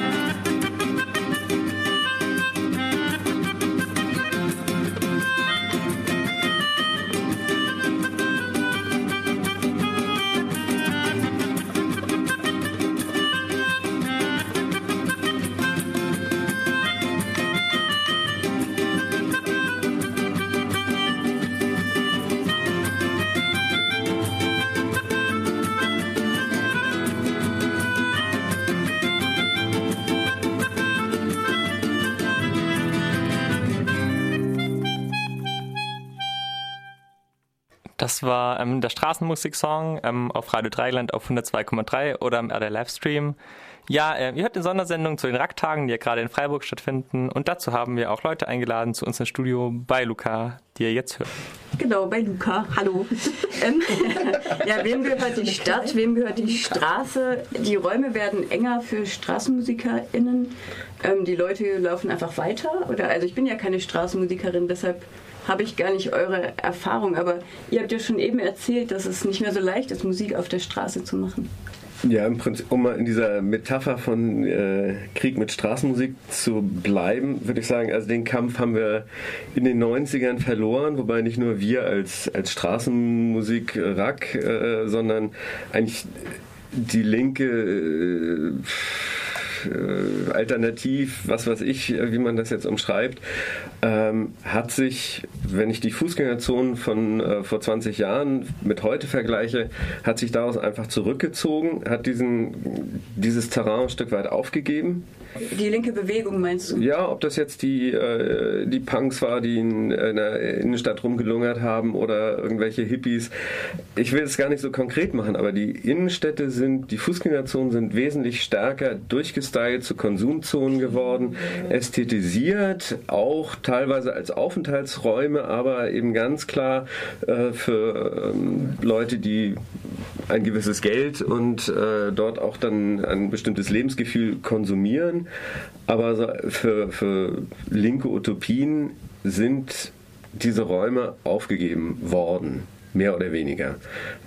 War ähm, der Straßenmusik-Song ähm, auf Radio Dreieland auf 102,3 oder im RD Livestream. Ja, äh, ihr hört eine Sondersendung zu den Racktagen, die ja gerade in Freiburg stattfinden. Und dazu haben wir auch Leute eingeladen zu uns im Studio bei Luca, die ihr jetzt hört. Genau, bei Luca. Hallo. ähm, ja, wem gehört die Stadt? Wem gehört die Straße? Die Räume werden enger für StraßenmusikerInnen. Ähm, die Leute laufen einfach weiter. Oder, also ich bin ja keine Straßenmusikerin, deshalb habe ich gar nicht eure Erfahrung. Aber ihr habt ja schon eben erzählt, dass es nicht mehr so leicht ist, Musik auf der Straße zu machen. Ja, im Prinzip, um mal in dieser Metapher von äh, Krieg mit Straßenmusik zu bleiben, würde ich sagen, also den Kampf haben wir in den 90ern verloren, wobei nicht nur wir als, als Straßenmusik-Rack, äh, sondern eigentlich die linke äh, äh, alternativ, was weiß ich, wie man das jetzt umschreibt, ähm, hat sich, wenn ich die Fußgängerzonen von äh, vor 20 Jahren mit heute vergleiche, hat sich daraus einfach zurückgezogen, hat diesen, dieses Terrain ein Stück weit aufgegeben. Die linke Bewegung meinst du? Ja, ob das jetzt die, äh, die Punks war, die in, in der Innenstadt rumgelungert haben oder irgendwelche Hippies. Ich will es gar nicht so konkret machen, aber die Innenstädte sind, die Fußgängerzonen sind wesentlich stärker durchgestylt zu Konsumzonen geworden, ästhetisiert, auch teilweise als Aufenthaltsräume, aber eben ganz klar äh, für ähm, Leute, die ein gewisses Geld und äh, dort auch dann ein bestimmtes Lebensgefühl konsumieren. Aber für, für linke Utopien sind diese Räume aufgegeben worden, mehr oder weniger.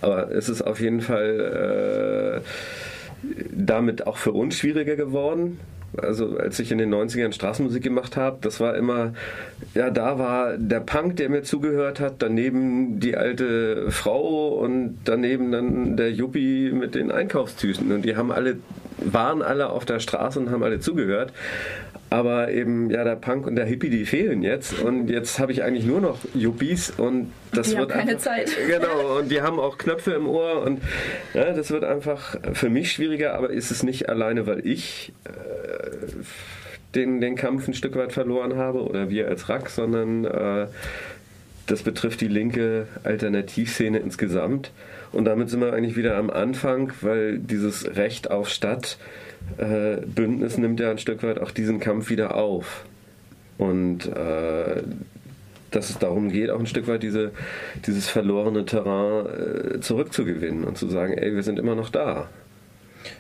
Aber es ist auf jeden Fall äh, damit auch für uns schwieriger geworden, also als ich in den 90ern Straßenmusik gemacht habe, das war immer, ja, da war der Punk, der mir zugehört hat, daneben die alte Frau und daneben dann der Yuppie mit den Einkaufstüten. Und die haben alle, waren alle auf der Straße und haben alle zugehört. Aber eben, ja, der Punk und der Hippie, die fehlen jetzt. Und jetzt habe ich eigentlich nur noch Yuppies und das die wird haben keine einfach, Zeit. Genau, und die haben auch Knöpfe im Ohr und ja, das wird einfach für mich schwieriger, aber ist es nicht alleine, weil ich äh, den, den Kampf ein Stück weit verloren habe oder wir als Rack, sondern äh, das betrifft die linke Alternativszene insgesamt. Und damit sind wir eigentlich wieder am Anfang, weil dieses Recht auf Stadt äh, Bündnis nimmt ja ein Stück weit auch diesen Kampf wieder auf. Und äh, dass es darum geht, auch ein Stück weit diese, dieses verlorene Terrain äh, zurückzugewinnen und zu sagen, ey, wir sind immer noch da.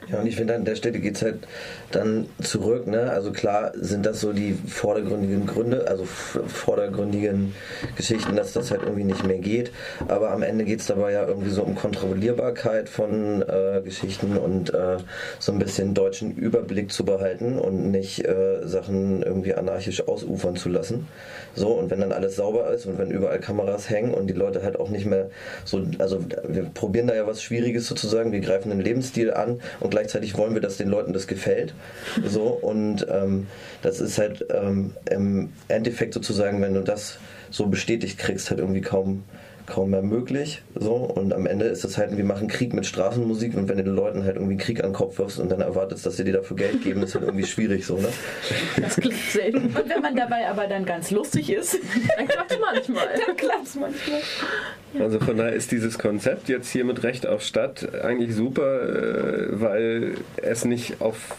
Ja, und ich finde, an der Stelle geht es halt dann zurück. Ne? Also klar sind das so die vordergründigen Gründe, also vordergründigen Geschichten, dass das halt irgendwie nicht mehr geht. Aber am Ende geht es dabei ja irgendwie so um Kontrollierbarkeit von äh, Geschichten und äh, so ein bisschen deutschen Überblick zu behalten und nicht äh, Sachen irgendwie anarchisch ausufern zu lassen. So, und wenn dann alles sauber ist und wenn überall Kameras hängen und die Leute halt auch nicht mehr so, also wir probieren da ja was Schwieriges sozusagen, wir greifen einen Lebensstil an und gleichzeitig wollen wir, dass den Leuten das gefällt. So, und ähm, das ist halt ähm, im Endeffekt sozusagen, wenn du das so bestätigt kriegst, halt irgendwie kaum kaum mehr möglich. So. Und am Ende ist es halt, wir machen Krieg mit Straßenmusik und wenn du den Leuten halt irgendwie Krieg an den Kopf wirfst und dann erwartest, dass sie dir dafür Geld geben, ist halt irgendwie schwierig so, ne? Das klappt selten. Und wenn man dabei aber dann ganz lustig ist, Dann klappt es manchmal. dann klappt es manchmal. Also von daher ist dieses Konzept jetzt hier mit Recht auf Stadt eigentlich super, äh, weil es nicht auf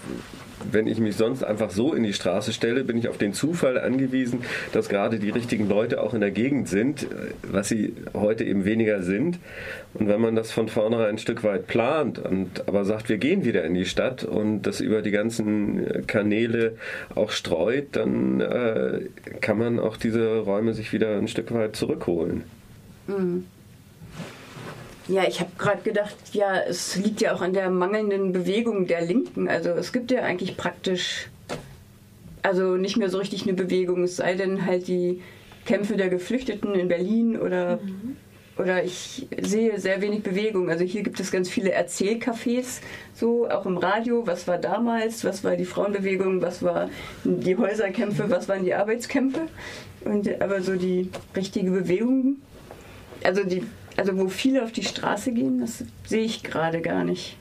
wenn ich mich sonst einfach so in die Straße stelle, bin ich auf den Zufall angewiesen, dass gerade die richtigen Leute auch in der Gegend sind, äh, was sie heute eben weniger sind. Und wenn man das von vornherein ein Stück weit plant und aber sagt, wir gehen wieder in die Stadt und das über die ganzen äh, Kanäle auch streut, dann äh, kann man auch diese Räume sich wieder ein Stück weit zurückholen. Ja, ich habe gerade gedacht, ja, es liegt ja auch an der mangelnden Bewegung der Linken. Also es gibt ja eigentlich praktisch, also nicht mehr so richtig eine Bewegung, es sei denn halt die Kämpfe der Geflüchteten in Berlin oder, oder ich sehe sehr wenig Bewegung. Also hier gibt es ganz viele Erzählcafés, so auch im Radio. Was war damals? Was war die Frauenbewegung? Was war die Häuserkämpfe? Was waren die Arbeitskämpfe? Und aber so die richtige Bewegung also die, also wo viele auf die Straße gehen, das sehe ich gerade gar nicht.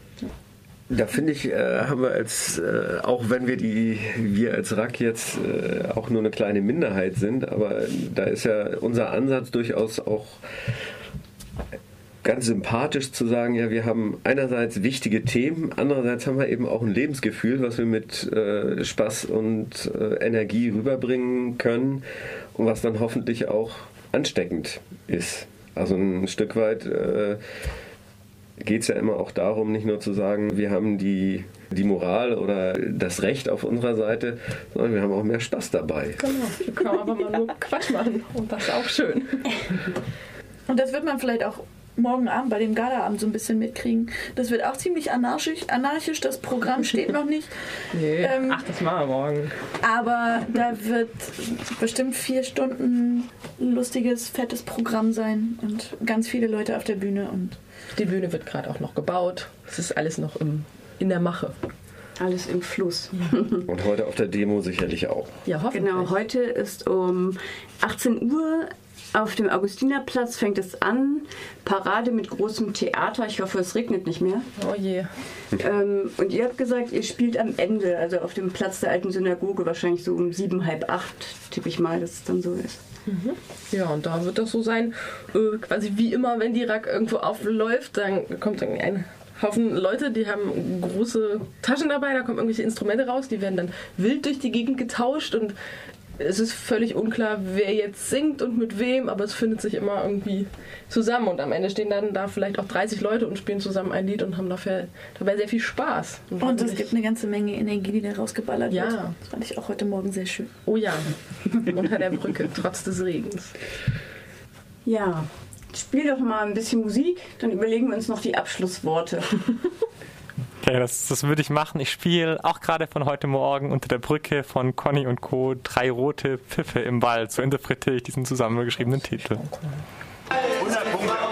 Da finde ich, äh, haben wir als, äh, auch wenn wir die, wir als RAK jetzt äh, auch nur eine kleine Minderheit sind, aber da ist ja unser Ansatz durchaus auch ganz sympathisch zu sagen, ja, wir haben einerseits wichtige Themen, andererseits haben wir eben auch ein Lebensgefühl, was wir mit äh, Spaß und äh, Energie rüberbringen können und was dann hoffentlich auch ansteckend ist. Also ein Stück weit äh, geht es ja immer auch darum, nicht nur zu sagen, wir haben die, die Moral oder das Recht auf unserer Seite, sondern wir haben auch mehr Spaß dabei. Genau, wir können aber mal nur Quatsch machen und das ist auch schön. Und das wird man vielleicht auch morgen Abend bei dem Galaabend so ein bisschen mitkriegen. Das wird auch ziemlich anarchisch. anarchisch. Das Programm steht noch nicht. Nee, Ähm, ach, das machen wir morgen. Aber da wird bestimmt vier Stunden lustiges, fettes Programm sein und ganz viele Leute auf der Bühne. Und Die Bühne wird gerade auch noch gebaut. Es ist alles noch im, in der Mache. Alles im Fluss. Und heute auf der Demo sicherlich auch. Ja, hoffentlich. Genau, heute ist um 18 Uhr auf dem Augustinerplatz fängt es an. Parade mit großem Theater. Ich hoffe, es regnet nicht mehr. Oh je. Ähm, und ihr habt gesagt, ihr spielt am Ende, also auf dem Platz der alten Synagoge, wahrscheinlich so um sieben, halb acht, tippe ich mal, dass es dann so ist. Ja, und da wird das so sein, äh, quasi wie immer, wenn die Rack irgendwo aufläuft, dann kommt dann ein Haufen Leute, die haben große Taschen dabei, da kommen irgendwelche Instrumente raus, die werden dann wild durch die Gegend getauscht und es ist völlig unklar, wer jetzt singt und mit wem, aber es findet sich immer irgendwie zusammen und am Ende stehen dann da vielleicht auch 30 Leute und spielen zusammen ein Lied und haben dafür, dabei sehr viel Spaß. Und es hoffentlich- gibt eine ganze Menge Energie, die da rausgeballert Ja. wird. Das fand ich auch heute Morgen sehr schön. Oh ja, unter der Brücke, trotz des Regens. Ja, spiel doch mal ein bisschen Musik, dann überlegen wir uns noch die Abschlussworte. Okay, das, das würde ich machen. Ich spiele auch gerade von heute Morgen unter der Brücke von Conny und Co. Drei rote Pfiffe im Wald. So interpretiere ich diesen zusammengeschriebenen Titel. Faschisten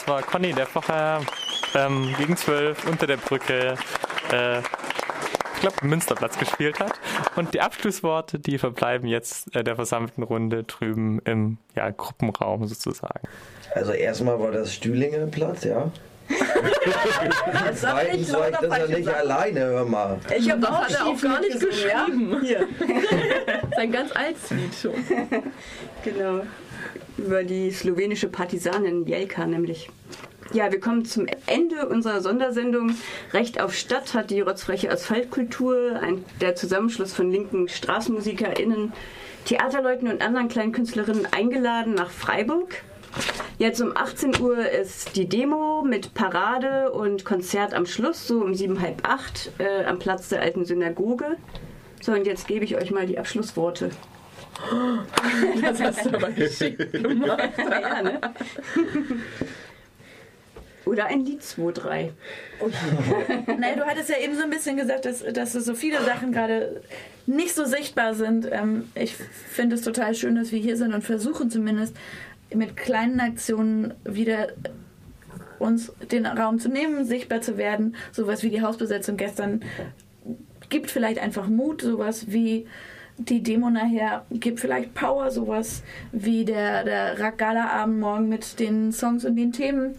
das war Conny, der vorher ähm, gegen 12 unter der Brücke, äh, ich glaube, Münsterplatz gespielt hat. Und die Abschlussworte, die verbleiben jetzt äh, der versammelten Runde drüben im ja, Gruppenraum sozusagen. Also erstmal war das Stühlinger Platz, ja. Das sag ich Zweitens war ich das ja nicht Sachen. alleine, hör mal. Ich habe Das hat er auch gar nicht mitgesungen, ja? geschrieben. Hier. Das ist ein ganz altes Lied schon. Genau. Über die slowenische Partisanin Jelka nämlich. Ja, wir kommen zum Ende unserer Sondersendung. Recht auf Stadt hat die Rotzfreche Asphaltkultur, ein, der Zusammenschluss von linken StraßenmusikerInnen, Theaterleuten und anderen kleinen Künstlerinnen eingeladen nach Freiburg. Jetzt um 18 Uhr ist die Demo mit Parade und Konzert am Schluss, so um sieben, halb acht, äh, am Platz der alten Synagoge. So, und jetzt gebe ich euch mal die Abschlussworte. Das hast du aber geschickt gemacht. Ja, ne? Oder ein Lied 2, 3. Nein, du hattest ja eben so ein bisschen gesagt, dass, dass so viele Sachen gerade nicht so sichtbar sind. Ähm, ich finde es total schön, dass wir hier sind und versuchen zumindest mit kleinen Aktionen wieder uns den Raum zu nehmen, sichtbar zu werden. Sowas wie die Hausbesetzung gestern gibt vielleicht einfach Mut, sowas wie die Demo nachher gibt vielleicht Power, sowas wie der, der Raggala-Abend morgen mit den Songs und den Themen.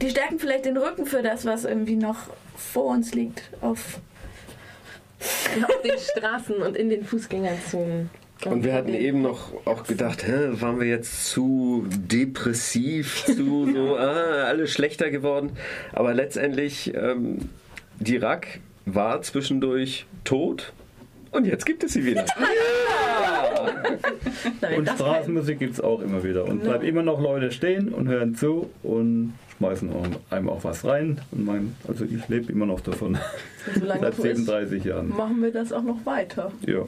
Die stärken vielleicht den Rücken für das, was irgendwie noch vor uns liegt. Auf Auf den Straßen und in den Fußgängerzonen. Und wir hatten eben noch auch gedacht, hä, waren wir jetzt zu depressiv, zu so, ah, alles schlechter geworden. Aber letztendlich, ähm, die Rack war zwischendurch tot und jetzt gibt es sie wieder. Nein, Und Straßenmusik gibt es auch immer wieder. Und bleiben immer noch Leute stehen und hören zu und schmeißen einem auch was rein. Und mein, also ich lebe immer noch davon. Seit so ist, 37 Jahren. machen wir das auch noch weiter. Ja.